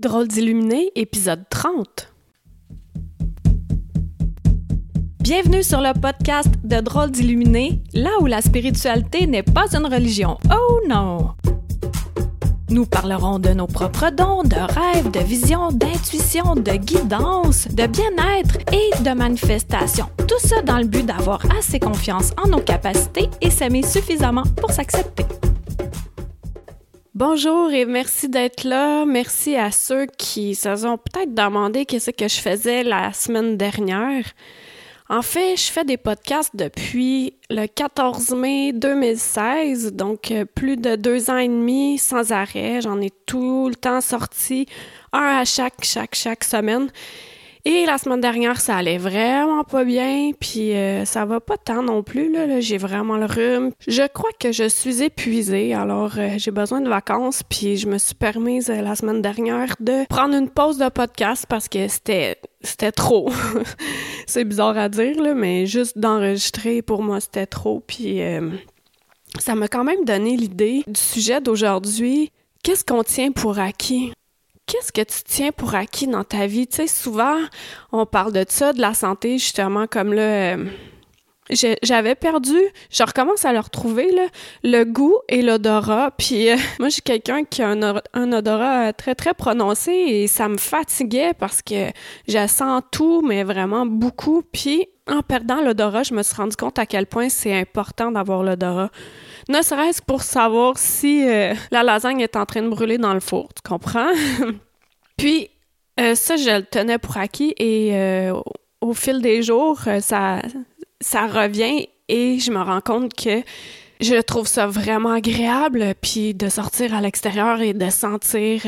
Drôle d'illuminé, épisode 30. Bienvenue sur le podcast de Drôle d'illuminé, là où la spiritualité n'est pas une religion. Oh non! Nous parlerons de nos propres dons, de rêves, de visions, d'intuition, de guidance, de bien-être et de manifestation. Tout ça dans le but d'avoir assez confiance en nos capacités et s'aimer suffisamment pour s'accepter. Bonjour et merci d'être là. Merci à ceux qui se sont peut-être demandé qu'est-ce que je faisais la semaine dernière. En fait, je fais des podcasts depuis le 14 mai 2016, donc euh, plus de deux ans et demi sans arrêt. J'en ai tout le temps sorti, un à chaque, chaque, chaque semaine. Et la semaine dernière, ça allait vraiment pas bien, puis euh, ça va pas tant non plus, là, j'ai vraiment le rhume. Je crois que je suis épuisée, alors euh, j'ai besoin de vacances, puis je me suis permise euh, la semaine dernière de prendre une pause de podcast parce que c'était c'était trop. C'est bizarre à dire, là, mais juste d'enregistrer, pour moi, c'était trop, puis ça m'a quand même donné l'idée du sujet d'aujourd'hui. Qu'est-ce qu'on tient pour acquis? Qu'est-ce que tu tiens pour acquis dans ta vie? Tu sais, souvent, on parle de ça, de la santé, justement, comme euh, j'avais perdu, je recommence à le retrouver, le goût et l'odorat. Puis euh, moi, j'ai quelqu'un qui a un, odorat très, très prononcé et ça me fatiguait parce que je sens tout, mais vraiment beaucoup. Puis en perdant l'odorat, je me suis rendu compte à quel point c'est important d'avoir l'odorat. Ne serait-ce pour savoir si euh, la lasagne est en train de brûler dans le four, tu comprends? Puis, euh, ça, je le tenais pour acquis et euh, au fil des jours, ça, ça revient et je me rends compte que je trouve ça vraiment agréable, puis de sortir à l'extérieur et de sentir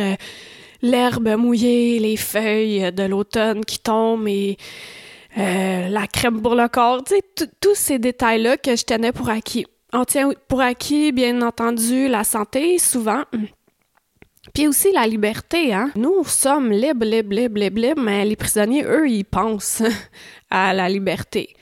l'herbe mouillée, les feuilles de l'automne qui tombent et la crème pour le corps, tu sais, tous ces détails-là que je tenais pour acquis on tient pour acquis, bien entendu, la santé, souvent. Puis aussi la liberté, hein. Nous sommes libres, libres, libres, libres, libres, mais les prisonniers, eux, ils pensent à la liberté.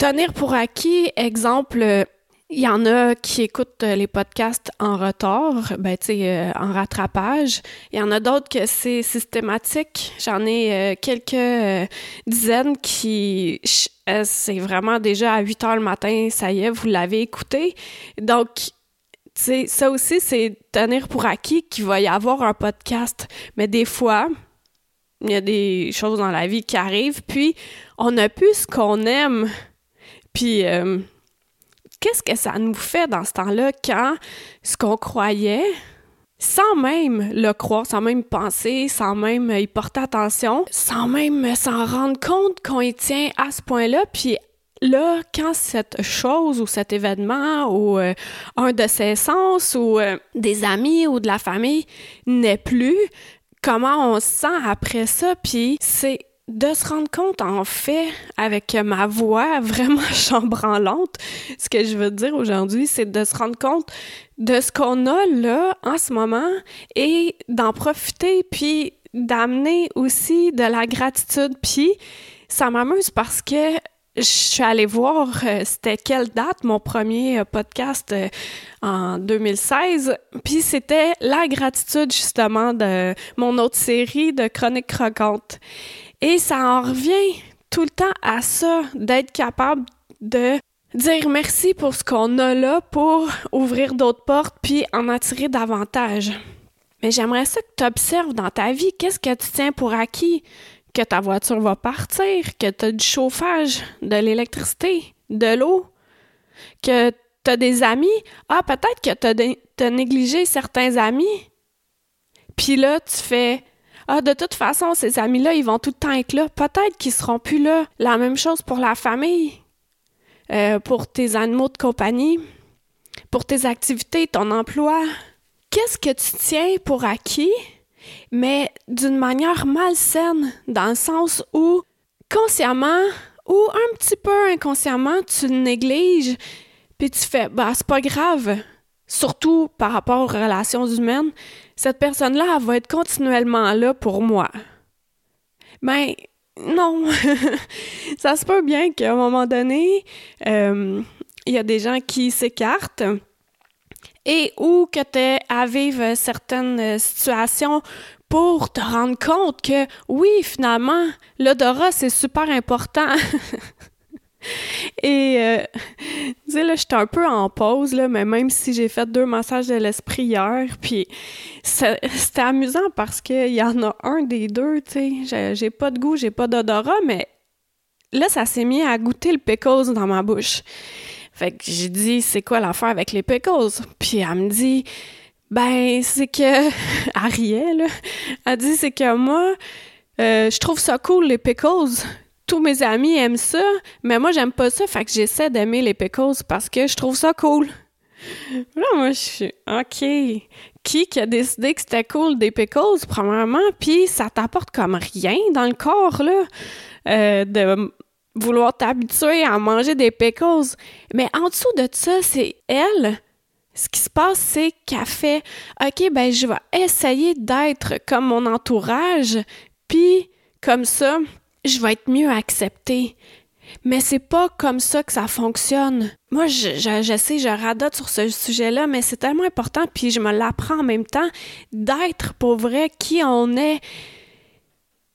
Tenir pour acquis, exemple, il y en a qui écoutent les podcasts en retard, ben tu sais, euh, en rattrapage. Il y en a d'autres que c'est systématique. J'en ai euh, quelques euh, dizaines qui c'est vraiment déjà à 8 heures le matin, ça y est, vous l'avez écouté. Donc, tu sais, ça aussi, c'est tenir pour acquis qu'il va y avoir un podcast. Mais des fois, il y a des choses dans la vie qui arrivent, puis on a plus ce qu'on aime. Puis qu'est-ce que ça nous fait dans ce temps-là quand ce qu'on croyait, sans même le croire, sans même penser, sans même y porter attention, sans même s'en rendre compte qu'on y tient à ce point-là, puis là, quand cette chose ou cet événement ou euh, un de ses sens ou euh, des amis ou de la famille n'est plus, comment on se sent après ça, puis c'est de se rendre compte, en fait, avec ma voix vraiment chambranlante, ce que je veux dire aujourd'hui, c'est de se rendre compte de ce qu'on a là en ce moment et d'en profiter, puis d'amener aussi de la gratitude. Puis ça m'amuse parce que je suis allée voir euh, c'était quelle date mon premier euh, podcast euh, en 2016 puis c'était la gratitude justement de mon autre série de chroniques croquantes et ça en revient tout le temps à ça, d'être capable de dire merci pour ce qu'on a là pour ouvrir d'autres portes puis en attirer davantage. Mais j'aimerais ça que tu observes dans ta vie qu'est-ce que tu tiens pour acquis, que ta voiture va partir, que tu as du chauffage, de l'électricité, de l'eau, que tu as des amis? Ah, peut-être que tu as, négligé certains amis. Puis là, tu fais ah, de toute façon, ces amis-là, ils vont tout le temps être là. Peut-être qu'ils seront plus là. La même chose pour la famille, euh, pour tes animaux de compagnie, pour tes activités, ton emploi. Qu'est-ce que tu tiens pour acquis, mais d'une manière malsaine, dans le sens où, consciemment ou un petit peu inconsciemment, tu négliges, puis tu fais, bah, c'est pas grave, surtout par rapport aux relations humaines, cette personne-là, va être continuellement là pour moi. Mais ben, non, ça se peut bien qu'à un moment donné, euh, il y a des gens qui s'écartent et ou que tu es à certaines situations pour te rendre compte que oui, finalement, l'odorat, c'est super important. Et, euh, tu sais, là, j'étais un peu en pause, là, mais même si j'ai fait deux massages de l'esprit hier, puis c'était amusant parce qu'il y en a un des deux, tu sais, j'ai pas de goût, j'ai pas d'odorat, mais là, ça s'est mis à goûter le pickles dans ma bouche. Fait que j'ai dit, c'est quoi l'affaire avec les pickles? Puis elle me dit, ben, c'est que, Ariel, elle dit, c'est que moi, euh, je trouve ça cool, les pickles tous mes amis aiment ça, mais moi, j'aime pas ça, fait que j'essaie d'aimer les pickles parce que je trouve ça cool. Là, moi, je suis OK. Qui qui a décidé que c'était cool des pickles, premièrement, puis ça t'apporte comme rien dans le corps, là, euh, de vouloir t'habituer à manger des pickles. Mais en dessous de ça, c'est elle. Ce qui se passe, c'est qu'elle fait OK, ben, je vais essayer d'être comme mon entourage, puis comme ça, je vais être mieux acceptée. Mais c'est pas comme ça que ça fonctionne. Moi, je, je, sais, je radote sur ce sujet-là, mais c'est tellement important, puis je me l'apprends en même temps, d'être pour vrai qui on est,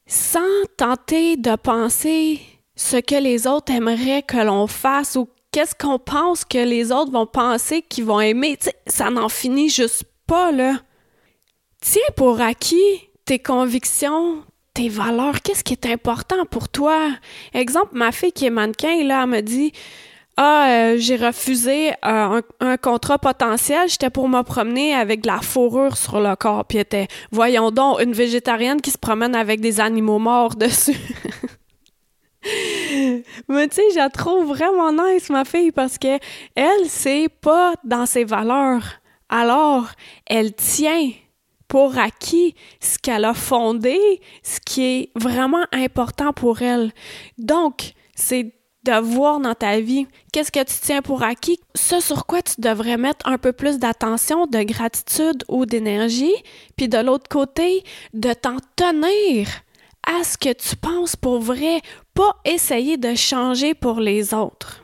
sans tenter de penser ce que les autres aimeraient que l'on fasse ou qu'est-ce qu'on pense que les autres vont penser qu'ils vont aimer. ça n'en finit juste pas, là. Tiens pour acquis tes convictions, tes valeurs, qu'est-ce qui est important pour toi? Exemple, ma fille qui est mannequin, là, elle me dit Ah, euh, j'ai refusé euh, un, contrat potentiel, j'étais pour me promener avec de la fourrure sur le corps. Puis était, voyons donc, une végétarienne qui se promène avec des animaux morts dessus. Mais tu sais, je trouve vraiment nice, ma fille, parce que elle, c'est pas dans ses valeurs. Alors, elle tient pour acquis ce qu'elle a fondé, ce qui est vraiment important pour elle. Donc, c'est de voir dans ta vie qu'est-ce que tu tiens pour acquis, ce sur quoi tu devrais mettre un peu plus d'attention, de gratitude ou d'énergie, puis de l'autre côté, de t'en tenir à ce que tu penses pour vrai, pas essayer de changer pour les autres.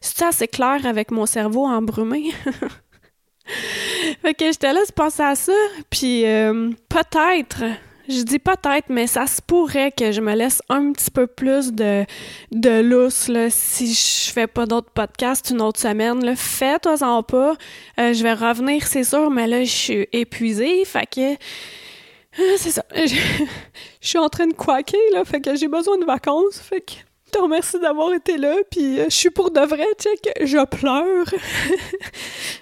C'est clair avec mon cerveau embrumé? fait que j'étais là, je pensais à ça, puis euh, peut-être, je dis peut-être, mais ça se pourrait que je me laisse un petit peu plus de, de lousse là, si je fais pas d'autres podcasts une autre semaine. Fais-toi-en pas. Euh, je vais revenir, c'est sûr, mais là, je suis épuisée, fait que... Euh, c'est ça. Je suis en train de quaquer, là, fait que j'ai besoin de vacances, fait que te remercie d'avoir été là, puis je suis pour de vrai, check, je pleure.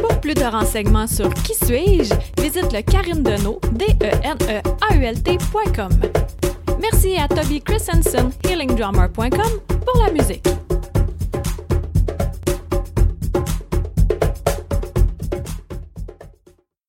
Pour plus de renseignements sur Qui suis-je, visite le Karine Deneau, d e n e a u l Merci à Toby Christensen, healingdrummer.com, pour la musique.